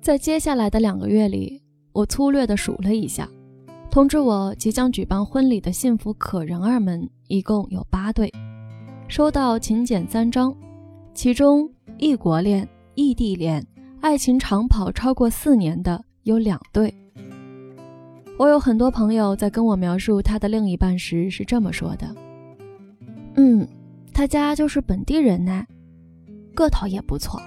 在接下来的两个月里，我粗略地数了一下，通知我即将举办婚礼的幸福可人儿们一共有八对，收到请柬三张，其中异国恋、异地恋、爱情长跑超过四年的有两对。我有很多朋友在跟我描述他的另一半时是这么说的：“嗯，他家就是本地人呢，个头也不错，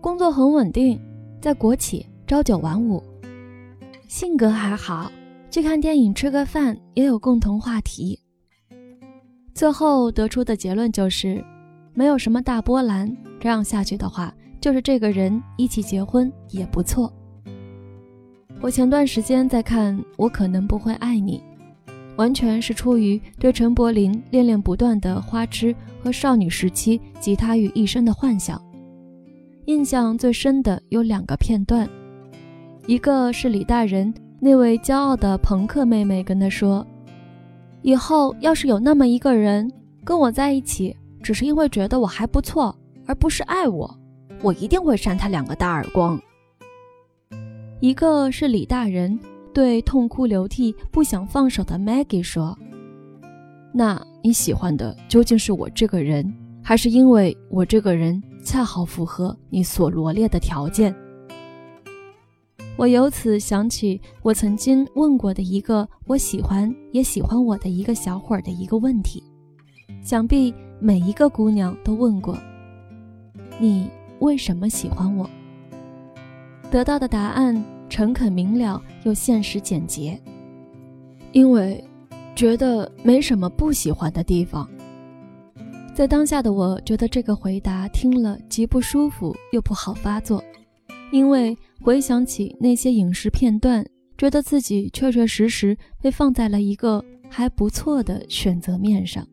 工作很稳定。”在国企朝九晚五，性格还好，去看电影、吃个饭也有共同话题。最后得出的结论就是，没有什么大波澜。这样下去的话，就是这个人一起结婚也不错。我前段时间在看《我可能不会爱你》，完全是出于对陈柏霖恋恋不断的花痴和少女时期集他于一身的幻想。印象最深的有两个片段，一个是李大人那位骄傲的朋克妹妹跟他说：“以后要是有那么一个人跟我在一起，只是因为觉得我还不错，而不是爱我，我一定会扇他两个大耳光。”一个是李大人对痛哭流涕、不想放手的 Maggie 说：“那你喜欢的究竟是我这个人，还是因为我这个人？”恰好符合你所罗列的条件。我由此想起我曾经问过的一个我喜欢也喜欢我的一个小伙儿的一个问题，想必每一个姑娘都问过：你为什么喜欢我？得到的答案诚恳明了又现实简洁，因为觉得没什么不喜欢的地方。在当下的我，觉得这个回答听了既不舒服又不好发作，因为回想起那些影视片段，觉得自己确确实实被放在了一个还不错的选择面上。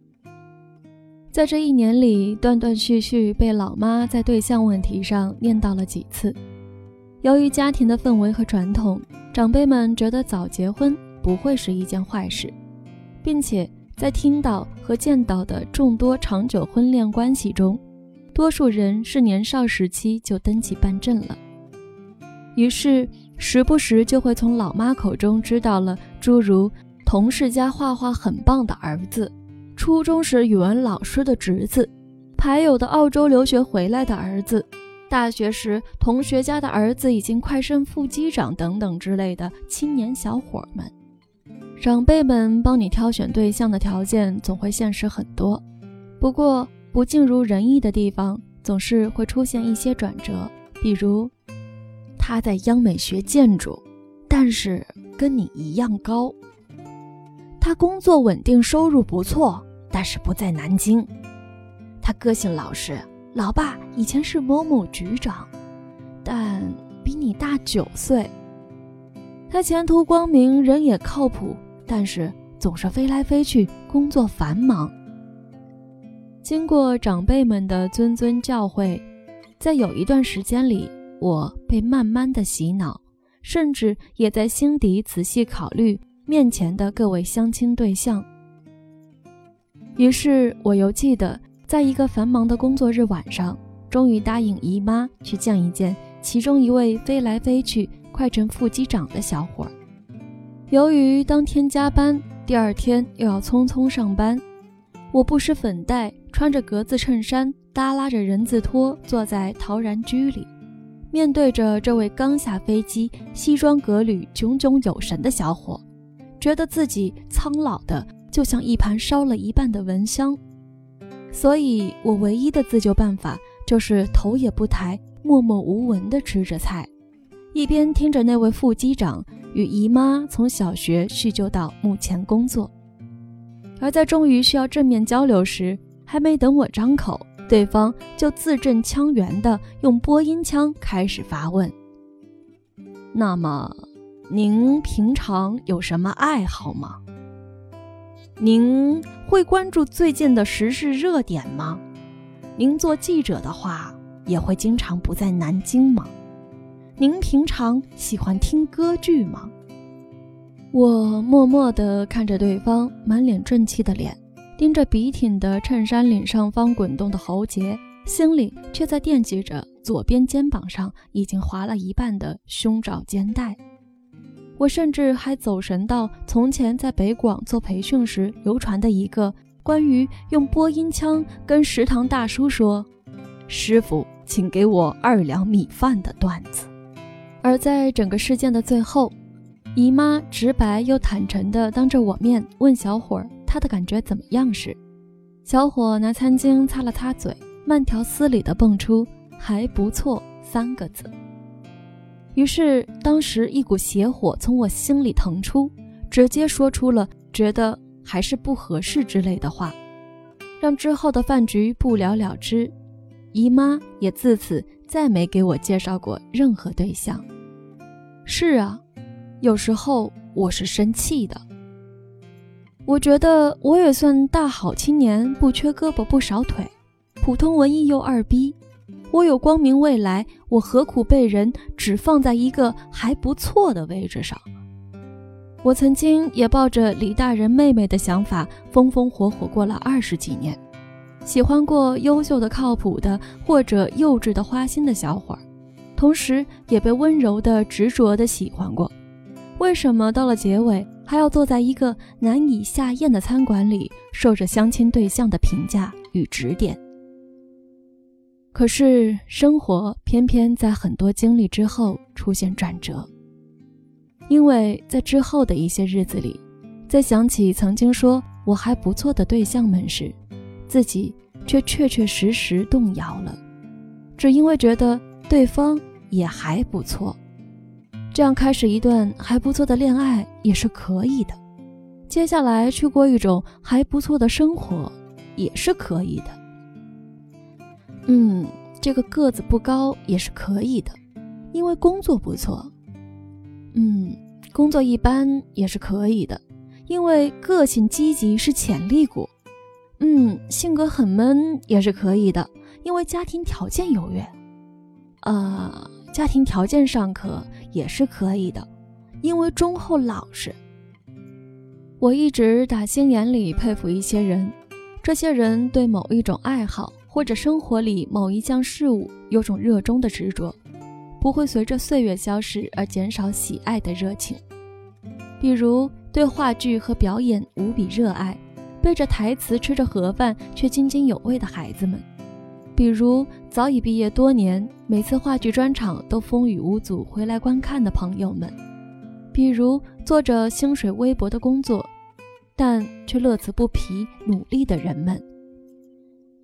在这一年里，断断续续被老妈在对象问题上念叨了几次。由于家庭的氛围和传统，长辈们觉得早结婚不会是一件坏事，并且。在听到和见到的众多长久婚恋关系中，多数人是年少时期就登记办证了。于是，时不时就会从老妈口中知道了诸如同事家画画很棒的儿子、初中时语文老师的侄子、牌友的澳洲留学回来的儿子、大学时同学家的儿子已经快升副机长等等之类的青年小伙们。长辈们帮你挑选对象的条件总会现实很多，不过不尽如人意的地方总是会出现一些转折，比如他在央美学建筑，但是跟你一样高；他工作稳定，收入不错，但是不在南京；他个性老实，老爸以前是某某局长，但比你大九岁；他前途光明，人也靠谱。但是总是飞来飞去，工作繁忙。经过长辈们的谆谆教诲，在有一段时间里，我被慢慢的洗脑，甚至也在心底仔细考虑面前的各位相亲对象。于是，我又记得，在一个繁忙的工作日晚上，终于答应姨妈去见一见其中一位飞来飞去、快成副机长的小伙儿。由于当天加班，第二天又要匆匆上班，我不施粉黛，穿着格子衬衫，耷拉着人字拖，坐在陶然居里，面对着这位刚下飞机、西装革履、炯炯有神的小伙，觉得自己苍老的就像一盘烧了一半的蚊香。所以，我唯一的自救办法就是头也不抬，默默无闻地吃着菜，一边听着那位副机长。与姨妈从小学叙旧到目前工作，而在终于需要正面交流时，还没等我张口，对方就字正腔圆地用播音腔开始发问：“那么，您平常有什么爱好吗？您会关注最近的时事热点吗？您做记者的话，也会经常不在南京吗？”您平常喜欢听歌剧吗？我默默地看着对方满脸正气的脸，盯着笔挺的衬衫领上方滚动的喉结，心里却在惦记着左边肩膀上已经划了一半的胸罩肩带。我甚至还走神到从前在北广做培训时流传的一个关于用播音腔跟食堂大叔说：“师傅，请给我二两米饭”的段子。而在整个事件的最后，姨妈直白又坦诚地当着我面问小伙儿他的感觉怎么样时，小伙拿餐巾擦了擦嘴，慢条斯理地蹦出“还不错”三个字。于是，当时一股邪火从我心里腾出，直接说出了觉得还是不合适之类的话，让之后的饭局不了了之。姨妈也自此再没给我介绍过任何对象。是啊，有时候我是生气的。我觉得我也算大好青年，不缺胳膊不少腿，普通文艺又二逼。我有光明未来，我何苦被人只放在一个还不错的位置上？我曾经也抱着李大人妹妹的想法，风风火火过了二十几年，喜欢过优秀的、靠谱的，或者幼稚的、花心的小伙儿，同时也被温柔的、执着的喜欢过。为什么到了结尾，还要坐在一个难以下咽的餐馆里，受着相亲对象的评价与指点？可是生活偏偏在很多经历之后出现转折，因为在之后的一些日子里，在想起曾经说我还不错的对象们时，自己却确确实实动摇了，只因为觉得对方也还不错，这样开始一段还不错的恋爱也是可以的，接下来去过一种还不错的生活也是可以的。嗯，这个个子不高也是可以的，因为工作不错。嗯，工作一般也是可以的，因为个性积极是潜力股。嗯，性格很闷也是可以的，因为家庭条件优越。呃，家庭条件尚可也是可以的，因为忠厚老实。我一直打心眼里佩服一些人，这些人对某一种爱好。或者生活里某一项事物有种热衷的执着，不会随着岁月消逝而减少喜爱的热情。比如对话剧和表演无比热爱，背着台词吃着盒饭却津津有味的孩子们；比如早已毕业多年，每次话剧专场都风雨无阻回来观看的朋友们；比如做着薪水微薄的工作，但却乐此不疲努力的人们。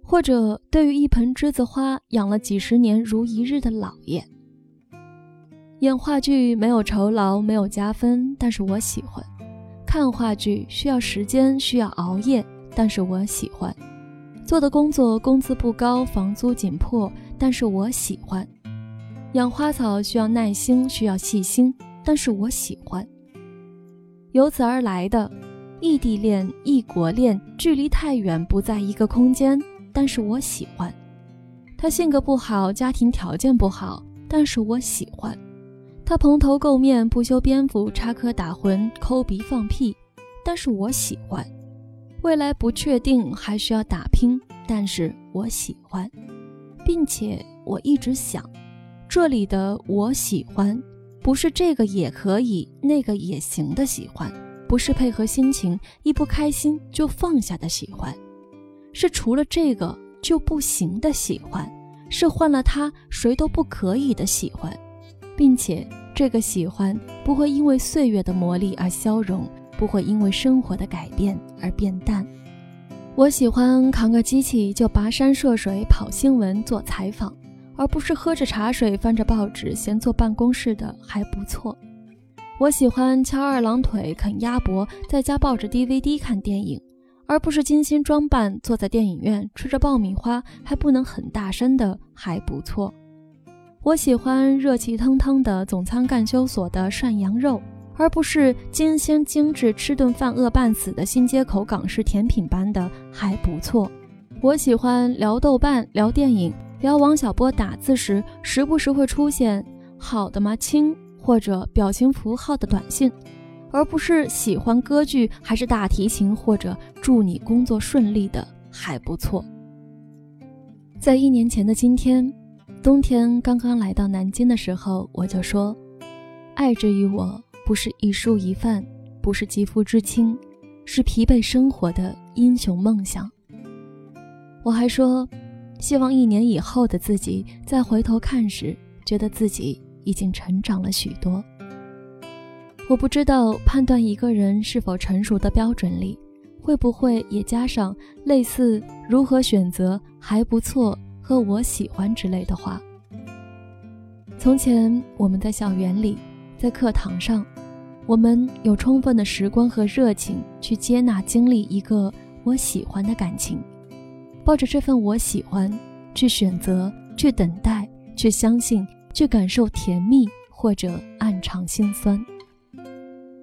或者对于一盆栀子花养了几十年如一日的老爷，演话剧没有酬劳，没有加分，但是我喜欢；看话剧需要时间，需要熬夜，但是我喜欢；做的工作工资不高，房租紧迫，但是我喜欢；养花草需要耐心，需要细心，但是我喜欢。由此而来的异地恋、异国恋，距离太远，不在一个空间。但是我喜欢他性格不好，家庭条件不好，但是我喜欢他蓬头垢面，不修边幅，插科打诨，抠鼻放屁，但是我喜欢。未来不确定，还需要打拼，但是我喜欢，并且我一直想，这里的我喜欢不是这个也可以，那个也行的喜欢，不是配合心情，一不开心就放下的喜欢。是除了这个就不行的喜欢，是换了他谁都不可以的喜欢，并且这个喜欢不会因为岁月的磨砺而消融，不会因为生活的改变而变淡。我喜欢扛个机器就跋山涉水跑新闻做采访，而不是喝着茶水翻着报纸闲坐办公室的还不错。我喜欢翘二郎腿啃鸭脖，在家抱着 DVD 看电影。而不是精心装扮，坐在电影院吃着爆米花，还不能很大声的，还不错。我喜欢热气腾腾的总仓干休所的涮羊肉，而不是精心精致吃顿饭饿半死的新街口港式甜品般的，还不错。我喜欢聊豆瓣、聊电影、聊王小波打字时，时不时会出现“好的吗，亲”或者表情符号的短信。而不是喜欢歌剧还是大提琴，或者祝你工作顺利的还不错。在一年前的今天，冬天刚刚来到南京的时候，我就说，爱之于我，不是一蔬一饭，不是肌肤之亲，是疲惫生活的英雄梦想。我还说，希望一年以后的自己再回头看时，觉得自己已经成长了许多。我不知道判断一个人是否成熟的标准里。会不会也加上类似“如何选择还不错”和“我喜欢”之类的话？从前我们在校园里，在课堂上，我们有充分的时光和热情去接纳、经历一个我喜欢的感情，抱着这份我喜欢去选择、去等待、去相信、去感受甜蜜或者暗藏心酸。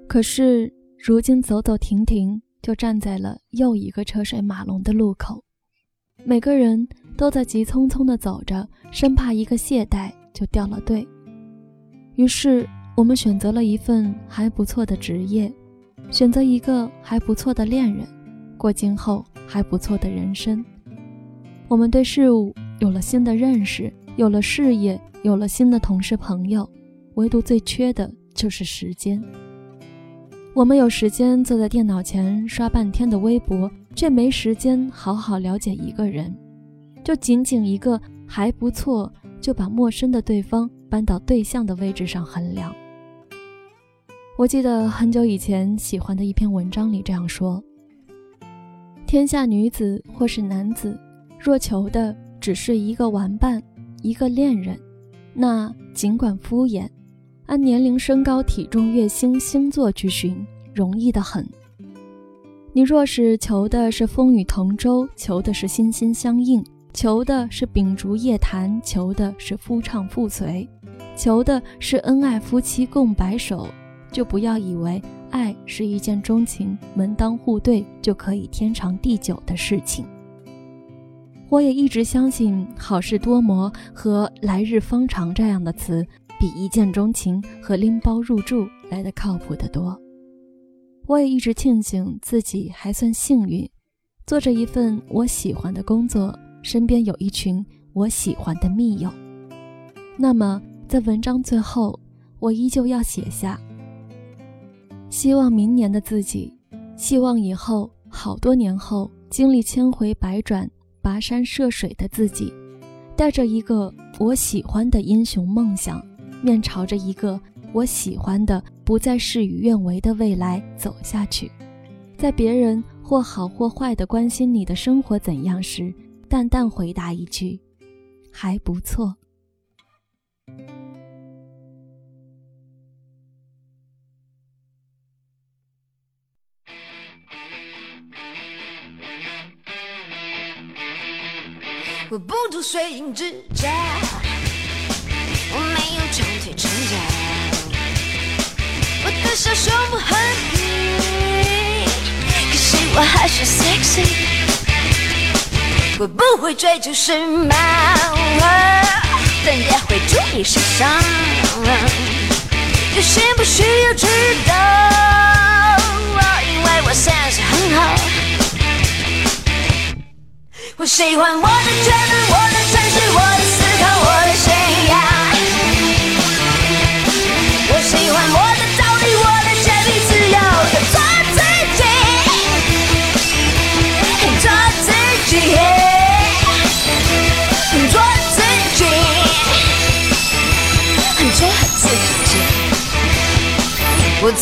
可是如今走走停停。就站在了又一个车水马龙的路口，每个人都在急匆匆地走着，生怕一个懈怠就掉了队。于是，我们选择了一份还不错的职业，选择一个还不错的恋人，过今后还不错的人生。我们对事物有了新的认识，有了事业，有了新的同事朋友，唯独最缺的就是时间。我们有时间坐在电脑前刷半天的微博，却没时间好好了解一个人。就仅仅一个还不错，就把陌生的对方搬到对象的位置上衡量。我记得很久以前喜欢的一篇文章里这样说：天下女子或是男子，若求的只是一个玩伴，一个恋人，那尽管敷衍。按年龄、身高、体重、月薪、星座去寻，容易的很。你若是求的是风雨同舟，求的是心心相印，求的是秉烛夜谈，求的是夫唱妇随，求的是恩爱夫妻共白首，就不要以为爱是一见钟情、门当户对就可以天长地久的事情。我也一直相信“好事多磨”和“来日方长”这样的词。比一见钟情和拎包入住来的靠谱得多。我也一直庆幸自己还算幸运，做着一份我喜欢的工作，身边有一群我喜欢的密友。那么，在文章最后，我依旧要写下：希望明年的自己，希望以后好多年后经历千回百转、跋山涉水的自己，带着一个我喜欢的英雄梦想。面朝着一个我喜欢的、不再事与愿违的未来走下去，在别人或好或坏的关心你的生活怎样时，淡淡回答一句：“还不错。”我不读水银之家。我没有长腿长脚，我的小胸部很平，可是我还是 sexy。我不会追求时髦，但也会注意时尚。有些不需要知道，因为我 sense 很好。我喜欢我的全能，我的诚实，我的思考，我的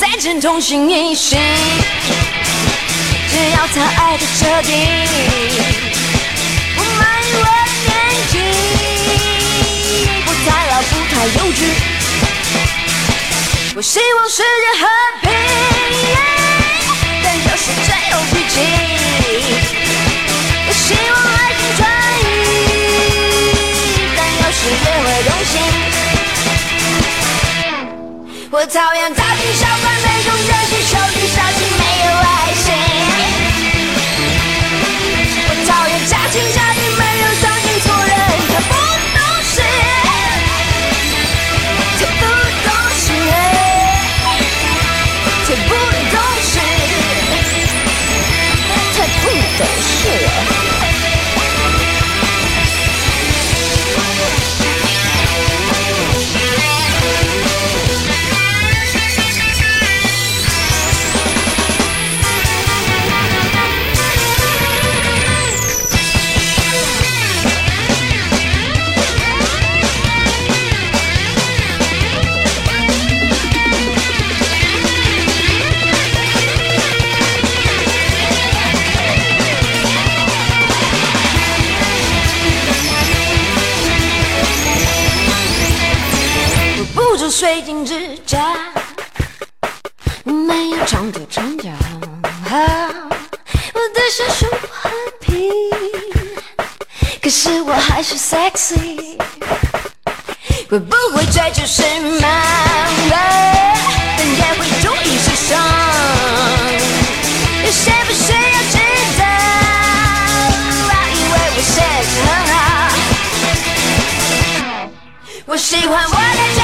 再见同心一心，只要他爱的彻底。不满意我的年纪，不太老，不太幼稚。我希望世界和平，但有时真有脾气。我希望爱情专一，但有时也会动心。我讨厌大水晶指甲，没有长度长脚。我的小手很皮，可是我还是 sexy。会不会追就是盲，但也会注意时尚。有谁不需要知道？以为我 sex 很好，我喜欢，我的。